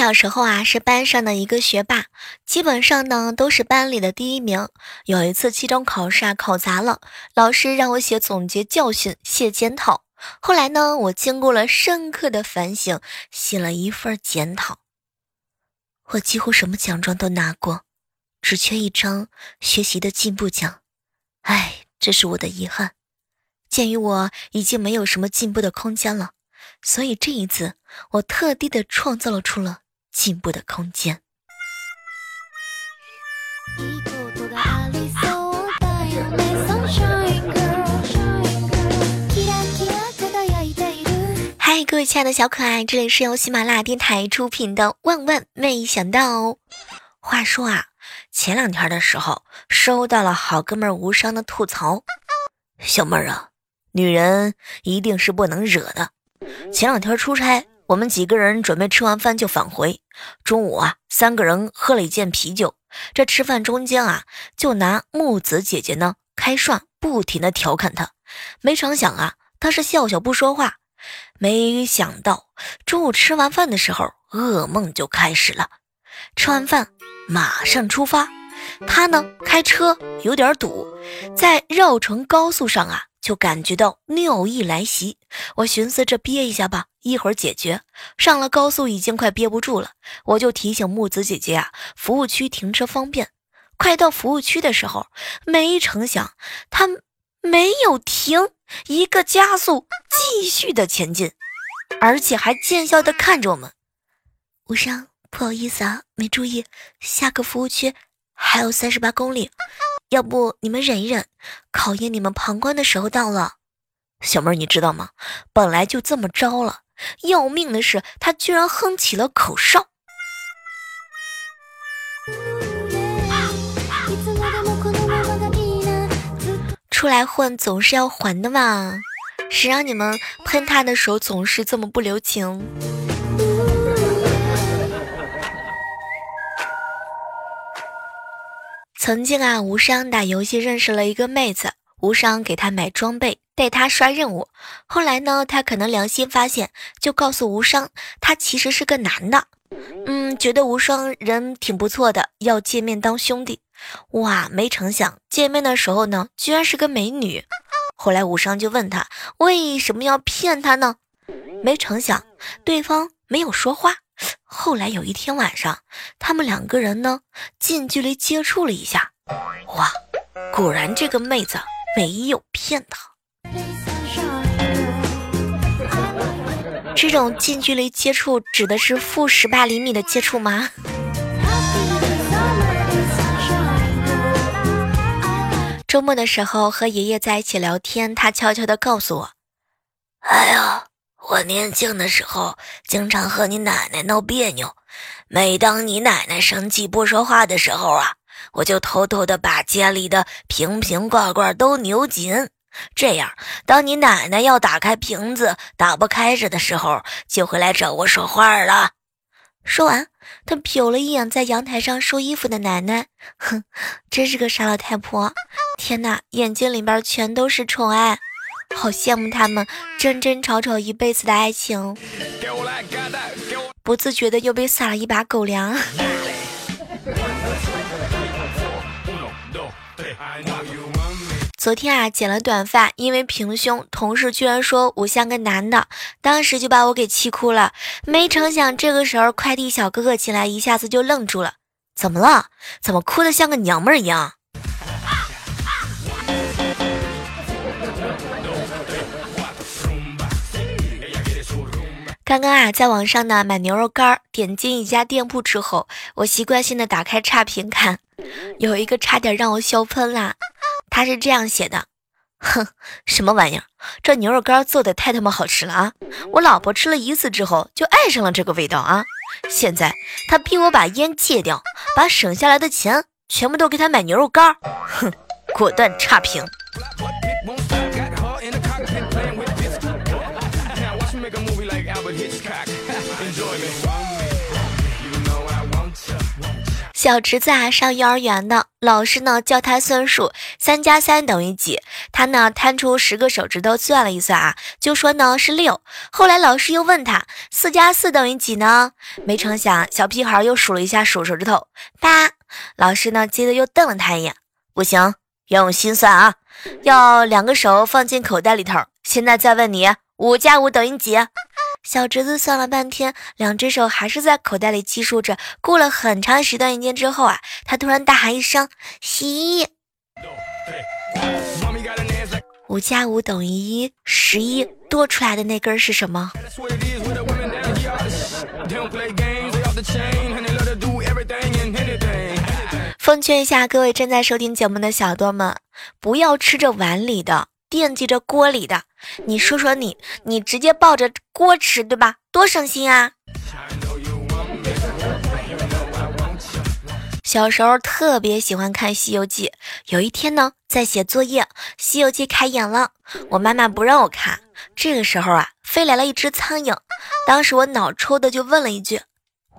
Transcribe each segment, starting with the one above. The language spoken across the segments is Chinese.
小时候啊是班上的一个学霸，基本上呢都是班里的第一名。有一次期中考试啊考砸了，老师让我写总结教训、写检讨。后来呢，我经过了深刻的反省，写了一份检讨。我几乎什么奖状都拿过，只缺一张学习的进步奖。唉，这是我的遗憾。鉴于我已经没有什么进步的空间了，所以这一次我特地的创造了出了进步的空间。いいことがありそうだよね Sunshine girl キラキラ輝いている嗨，各位亲爱的小可爱，这里是由喜马拉雅电台出品的《万万没想到》。话说啊，前两天的时候收到了好哥们儿无伤的吐槽，小妹儿啊，女人一定是不能惹的。前两天出差， 我们几个人准备吃完饭就返回，中午啊，三个人喝了一件啤酒。这吃饭中间啊，就拿木子姐姐呢开涮，不停的调侃她。没成想啊，她是笑笑不说话。没想到中午吃完饭的时候，噩梦就开始了。吃完饭马上出发，他呢开车有点堵，在绕城高速上啊，就感觉到尿意来袭。我寻思这憋一下吧，一会儿解决。上了高速已经快憋不住了，我就提醒木子姐姐啊，服务区停车方便。快到服务区的时候，没成想他没有停，一个加速，继续的前进，而且还奸笑的看着我们。无伤，不好意思啊，没注意，下个服务区还有三十八公里，要不你们忍一忍，考验你们旁观的时候到了。小妹儿，你知道吗？本来就这么着了，要命的是他居然哼起了口哨。いつまでもこのままがいいなずっと出来混总是要还的嘛，谁让你们喷他的时候总是这么不留情？ 曾经啊，无伤打游戏认识了一个妹子，无伤给她买装备，带她刷任务。后来呢，她可能良心发现，就告诉无伤，他其实是个男的。嗯，觉得无双人挺不错的，要见面当兄弟。哇，没成想见面的时候呢，居然是个美女。后来无伤就问他为什么要骗他呢？没成想对方没有说话。后来有一天晚上，他们两个人呢近距离接触了一下。哇，果然这个妹子没有骗他。这种近距离接触指的是负十八厘米的接触吗周末的时候和爷爷在一起聊天，他悄悄地告诉我：“哎呀，我年轻的时候经常和你奶奶闹别扭，每当你奶奶生气不说话的时候啊，我就偷偷的把家里的瓶瓶罐罐都扭紧，这样当你奶奶要打开瓶子打不开着的时候，就会来找我说话了。”说完，他瞟了一眼在阳台上收衣服的奶奶，哼，真是个傻老太婆。天哪，眼睛里边全都是宠爱，好羡慕他们真真吵吵一辈子的爱情。不自觉的又被撒了一把狗粮。昨天啊，剪了短发，因为平胸，同事居然说我像个男的，当时就把我给气哭了。没成想，这个时候快递小哥哥进来，一下子就愣住了。怎么了？怎么哭得像个娘们儿一样？刚刚啊，在网上呢买牛肉干，点进一家店铺之后，我习惯性的打开差评看，有一个差点让我笑喷啦。他是这样写的：哼，什么玩意儿？这牛肉干做的太他妈好吃了啊！我老婆吃了一次之后就爱上了这个味道啊！现在他逼我把烟戒掉，把省下来的钱全部都给他买牛肉干，哼，果断差评。小侄子啊，上幼儿园呢老师呢教他算数，三加三等于几？他呢摊出十个手指头算了一算啊，就说呢是六。后来老师又问他四加四等于几呢？没成想小屁孩又数了一下数手指头，八。老师呢接着又瞪了他一眼，不行，要用心算啊，要两个手放进口袋里头。现在再问你，五加五等于几？小侄子算了半天，两只手还是在口袋里计数着。过了很长时段时间之后啊，他突然大喊一声：“十！”五加五等于一，十一多出来的那根是什么？奉劝一下各位正在收听节目的小多们，不要吃着碗里的。惦记着锅里的，你说说你，你直接抱着锅吃，对吧？多省心啊！小时候特别喜欢看《西游记》，有一天呢，在写作业，《西游记》开演了，我妈妈不让我看。这个时候啊，飞来了一只苍蝇，当时我脑抽的就问了一句：“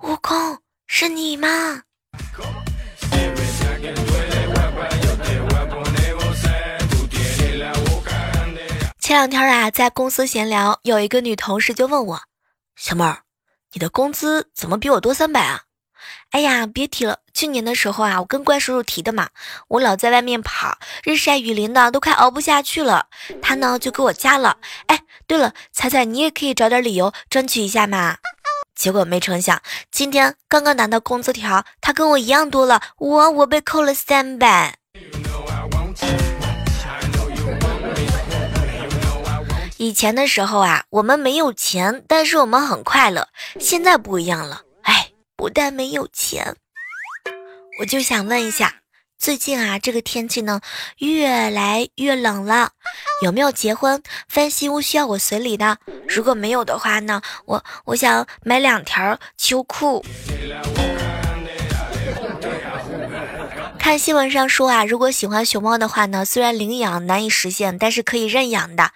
悟空，是你吗？”前两天啊，在公司闲聊，有一个女同事就问我：“小妹儿，你的工资怎么比我多三百啊？”哎呀，别提了，去年的时候啊，我跟怪叔叔提的嘛，我老在外面跑，日晒雨淋的，都快熬不下去了。他呢就给我加了。哎，对了，彩彩你也可以找点理由争取一下嘛。结果没成想，今天刚刚拿到工资条，他跟我一样多了，我我被扣了三百。以前的时候啊，我们没有钱，但是我们很快乐。现在不一样了，哎，不但没有钱，我就想问一下，最近啊，这个天气呢越来越冷了，有没有结婚翻新屋需要我随礼的？如果没有的话呢，我我想买两条秋裤。看新闻上说啊，如果喜欢熊猫的话呢，虽然领养难以实现，但是可以认养的。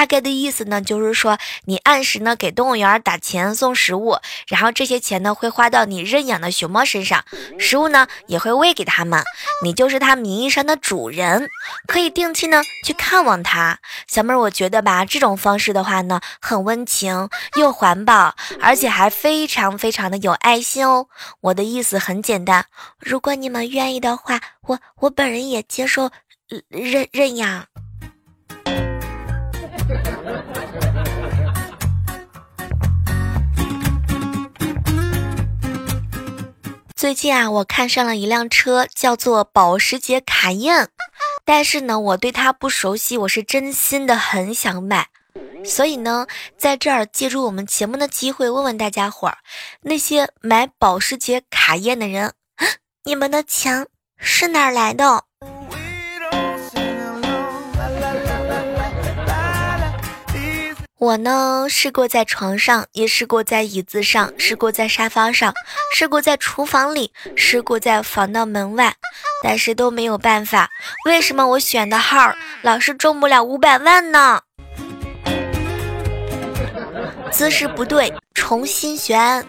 大概的意思呢，就是说你按时呢给动物园打钱送食物，然后这些钱呢会花到你认养的熊猫身上，食物呢也会喂给它们，你就是它名义上的主人，可以定期呢去看望它。小妹儿，我觉得吧，这种方式的话呢，很温情又环保，而且还非常非常的有爱心哦。我的意思很简单，如果你们愿意的话。我我本人也接受认认养。最近啊，我看上了一辆车，叫做保时捷卡宴，但是呢，我对它不熟悉，我是真心的很想买，所以呢，在这儿借助我们节目的机会，问问大家伙儿，那些买保时捷卡宴的人，你们的钱？是哪儿来的？我呢，试过在床上，也试过在椅子上，试过在沙发上，试过在厨房里，试过在防盗门外，但是都没有办法。为什么我选的号老是中不了五百万呢？姿势不对，重新选。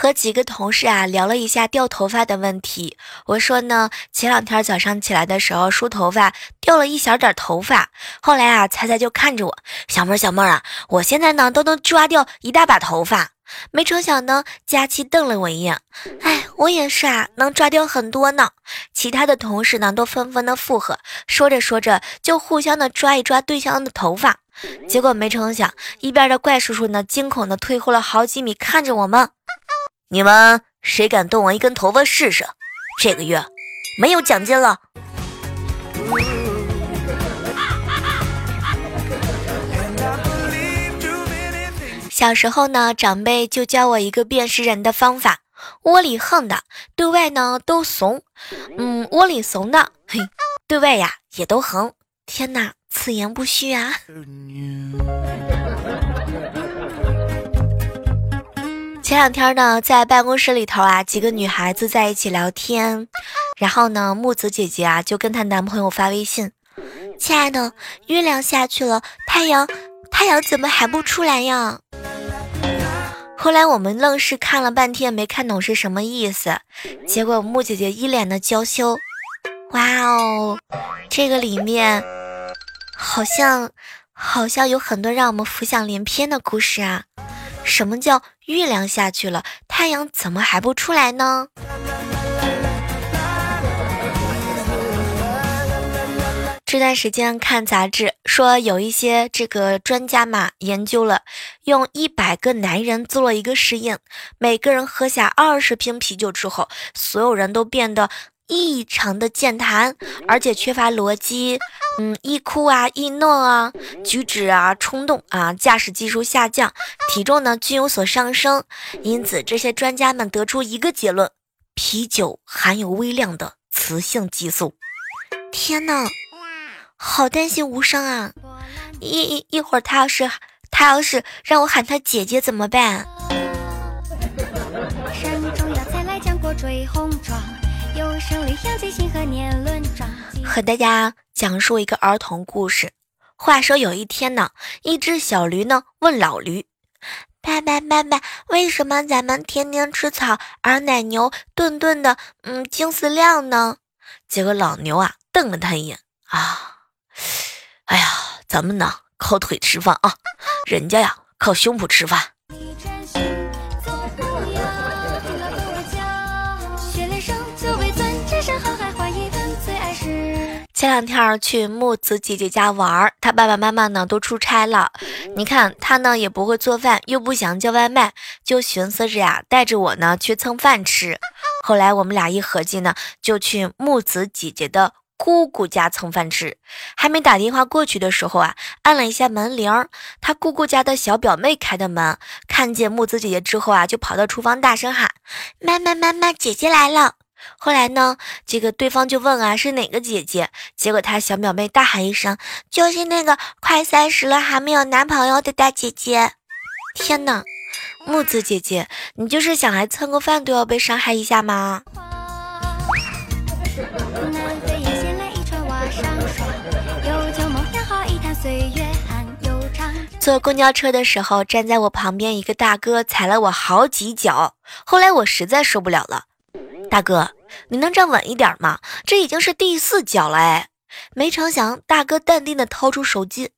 和几个同事啊聊了一下掉头发的问题。我说呢，前两天早上起来的时候梳头发掉了一小点头发。后来啊，猜猜就看着我，小妹儿小妹儿啊，我现在呢都能抓掉一大把头发。没成想呢，佳期瞪了我一眼，哎，我也是啊，能抓掉很多呢。其他的同事呢都纷纷的附和，说着说着就互相的抓一抓对象的头发。结果没成想，一边的怪叔叔呢惊恐的退后了好几米，看着我们。你们谁敢动我一根头发试试？这个月没有奖金了。小时候呢，长辈就教我一个辨识人的方法。窝里横的，对外呢都怂，嗯，窝里怂的，嘿，对外呀也都横。天哪，此言不虚啊！前两天呢，在办公室里头啊，几个女孩子在一起聊天，然后呢，木子姐姐啊就跟她男朋友发微信：“亲爱的，月亮下去了，太阳，太阳怎么还不出来呀？”后来我们愣是看了半天，没看懂是什么意思。结果木姐姐一脸的娇羞，哇哦，这个里面好像好像有很多让我们浮想联翩的故事啊。什么叫月亮下去了，太阳怎么还不出来呢？这段时间看杂志说，有一些这个专家嘛研究了，用一百个男人做了一个实验，每个人喝下二十瓶啤酒之后，所有人都变得。异常的健谈，而且缺乏逻辑，嗯，易哭啊，易怒啊，举止啊冲动啊，驾驶技术下降，体重呢均有所上升。因此，这些专家们得出一个结论：啤酒含有微量的雌性激素。天呐，好担心无伤啊！一一一会儿他要是他要是让我喊他姐姐怎么办？和大家讲述一个儿童故事。话说有一天呢，一只小驴呢问老驴：“爸爸爸爸，为什么咱们天天吃草，而奶牛顿顿的嗯精死量呢？”结果老牛啊瞪了他一眼啊，哎呀，咱们呢靠腿吃饭啊，人家呀靠胸脯吃饭。前两天去木子姐姐家玩，她爸爸妈妈呢都出差了。你看她呢也不会做饭，又不想叫外卖，就寻思着呀带着我呢去蹭饭吃。后来我们俩一合计呢，就去木子姐姐的姑姑家蹭饭吃。还没打电话过去的时候啊，按了一下门铃，她姑姑家的小表妹开的门，看见木子姐姐之后啊，就跑到厨房大声喊：“妈妈妈妈，姐姐来了！”后来呢，这个对方就问啊，是哪个姐姐？结果他小表妹大喊一声，就是那个快三十了还没有男朋友的大姐姐。天哪，木子姐姐，你就是想来蹭个饭都要被伤害一下吗？坐公交车的时候，站在我旁边一个大哥踩了我好几脚，后来我实在受不了了。大哥，你能站稳一点吗？这已经是第四脚了哎！没成想，大哥淡定的掏出手机，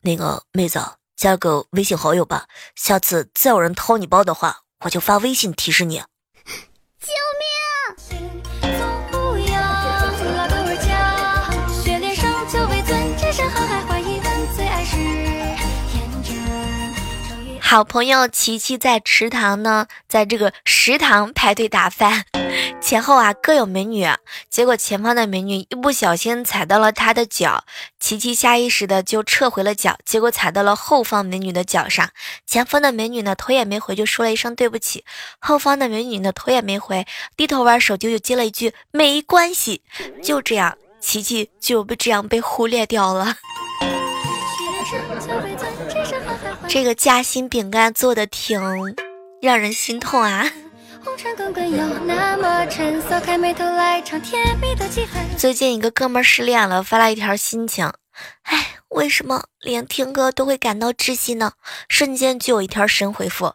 那个妹子加个微信好友吧，下次再有人掏你包的话，我就发微信提示你。好朋友琪琪在池塘呢，在这个食堂排队打饭，前后啊各有美女，结果前方的美女一不小心踩到了他的脚，琪琪下意识的就撤回了脚，结果踩到了后方美女的脚上，前方的美女呢头也没回就说了一声对不起，后方的美女呢头也没回，低头玩手机就接了一句没关系，就这样，琪琪就被这样被忽略掉了。这个夹心饼干做的挺让人心痛啊！最近一个哥们失恋了，发了一条心情：哎，为什么连听歌都会感到窒息呢？瞬间就有一条神回复：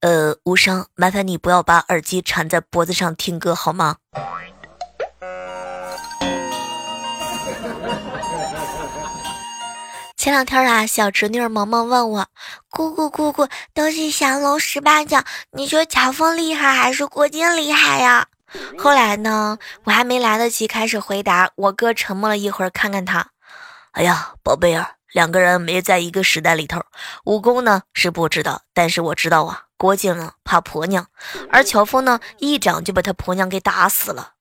呃，无声，麻烦你不要把耳机缠在脖子上听歌好吗？前两天啊，小侄女萌萌问我：“姑姑姑姑，都是降龙十八掌，你说乔峰厉害还是郭靖厉害呀？”后来呢，我还没来得及开始回答，我哥沉默了一会儿，看看他，哎呀，宝贝儿，两个人没在一个时代里头，武功呢是不知道，但是我知道啊，郭靖呢怕婆娘，而乔峰呢一掌就把他婆娘给打死了。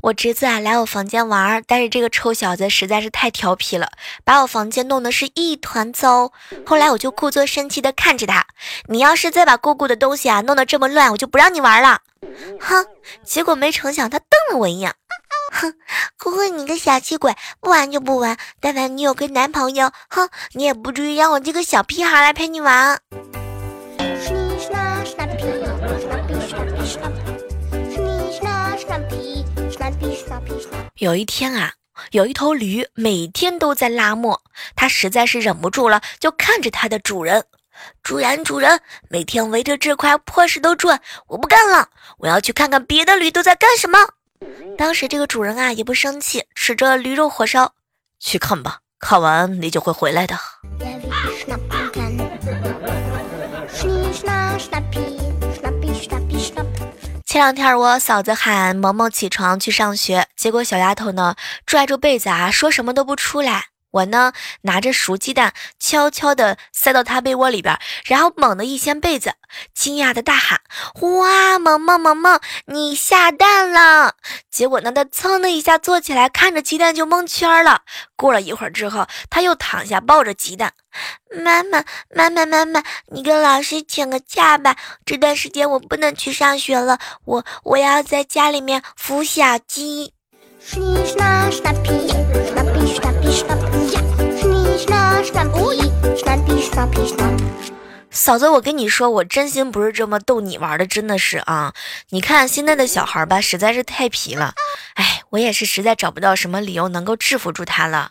我侄子啊来我房间玩儿，但是这个臭小子实在是太调皮了，把我房间弄得是一团糟。后来我就故作生气的看着他，你要是再把姑姑的东西啊弄得这么乱，我就不让你玩了。哼！结果没成想他瞪了我一眼，哼！姑姑你个小气鬼，不玩就不玩。但凡你有个男朋友，哼，你也不至于让我这个小屁孩来陪你玩。有一天啊，有一头驴每天都在拉磨，它实在是忍不住了，就看着它的主人。主人，主人，每天围着这块破石头转，我不干了，我要去看看别的驴都在干什么。当时这个主人啊也不生气，吃着驴肉火烧，去看吧，看完你就会回来的。前两天我嫂子喊萌萌起床去上学，结果小丫头呢拽住被子啊，说什么都不出来。我呢拿着熟鸡蛋，悄悄地塞到他被窝里边，然后猛地一掀被子，惊讶的大喊：“哇，萌萌萌萌，你下蛋了！”结果呢，他噌的一下坐起来，看着鸡蛋就蒙圈了。过了一会儿之后，他又躺下抱着鸡蛋，妈妈，妈妈，妈妈，你跟老师请个假吧，这段时间我不能去上学了，我我要在家里面孵小鸡。嫂子，我跟你说，我真心不是这么逗你玩的，真的是啊！你看现在的小孩吧，实在是太皮了，哎，我也是实在找不到什么理由能够制服住他了，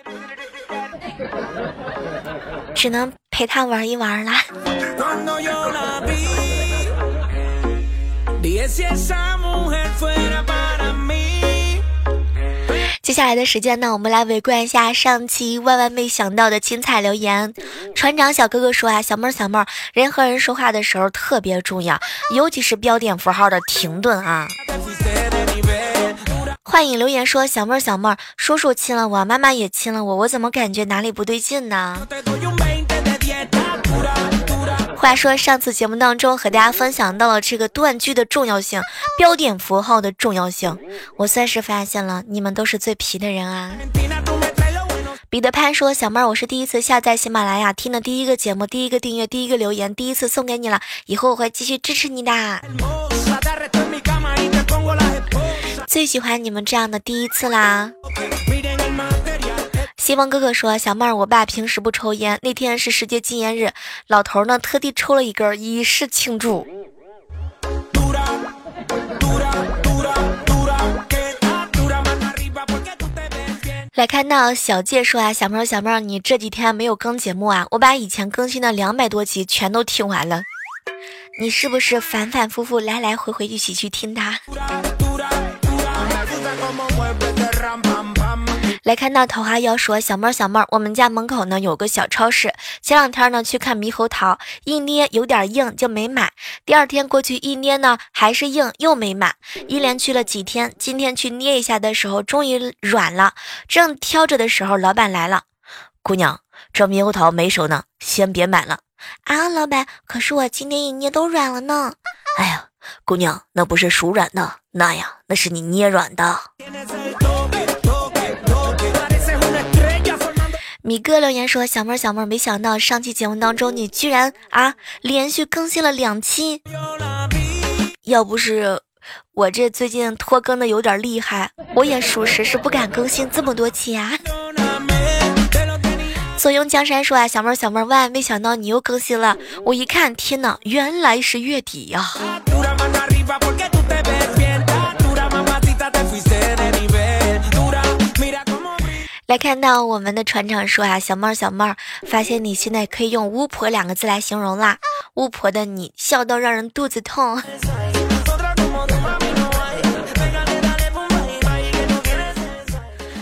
只能陪他玩一玩啦。接下来的时间呢，我们来围观一下上期万万没想到的精彩留言。船长小哥哥说啊，小妹儿小妹儿，人和人说话的时候特别重要，尤其是标点符号的停顿啊。幻影留言说，小妹儿小妹儿，叔叔亲了我，妈妈也亲了我，我怎么感觉哪里不对劲呢？话说上次节目当中和大家分享到了这个断句的重要性，标点符号的重要性，我算是发现了，你们都是最皮的人啊。彼得潘说：“小妹儿，我是第一次下载喜马拉雅听的第一个节目，第一个订阅，第一个留言，第一次送给你了，以后我会继续支持你的。最喜欢你们这样的第一次啦。” Miren el material. 希望哥哥说：“小妹儿，我爸平时不抽烟，那天是世界禁烟日，老头呢特地抽了一根以示庆祝。”来看到小介说啊，小妹儿，小妹儿，你这几天没有更节目啊？我把以前更新的两百多集全都听完了。你是不是反反复复来来回回一起去听它？来看到桃花妖说，小妹儿小妹儿，我们家门口呢有个小超市，前两天呢去看猕猴桃，一捏有点硬就没买，第二天过去一捏呢还是硬又没买，一连去了几天，今天去捏一下的时候终于软了，正挑着的时候，老板来了，姑娘，这猕猴桃没熟呢，先别买了。啊，老板，可是我今天一捏都软了呢。哎呀，姑娘，那不是熟软的，那呀，那是你捏软的。米哥留言说：“小妹儿，小妹儿，没想到上期节目当中你居然啊连续更新了两期，要不是我这最近拖更的有点厉害，我也属实是不敢更新这么多期啊。” Perdóname, te lo tenía. 左拥江山说啊，小妹儿，小妹儿，万没想到你又更新了，我一看，天呐，原来是月底呀、看到我们的船长说啊，小妹儿，小妹儿，发现你现在可以用巫婆两个字来形容啦，巫婆的你笑到让人肚子痛。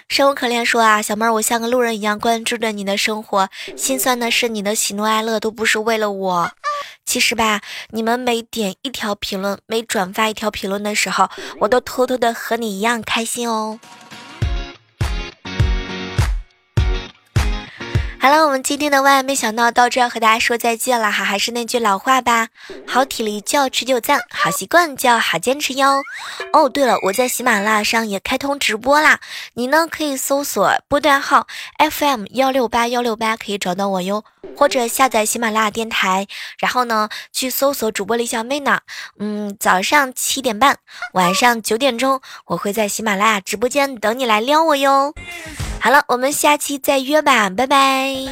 生无可恋说啊，小妹儿，我像个路人一样关注着你的生活，心酸的是你的喜怒哀乐都不是为了我。其实吧，你们每点一条评论，每转发一条评论的时候，我都偷偷的和你一样开心哦。好了，我们今天的万万没想到到这儿和大家说再见了哈，还是那句老话吧，好体力就要持久战，好习惯就要好坚持哟。哦，对了，我在喜马拉雅上也开通直播啦，你呢可以搜索波段号 FM 幺六八幺六八，可以找到我哟，或者下载喜马拉雅电台，然后呢去搜索主播李小妹呢，嗯，早上七点半，晚上九点钟，我会在喜马拉雅直播间等你来撩我哟。好了我们下期再约吧拜拜。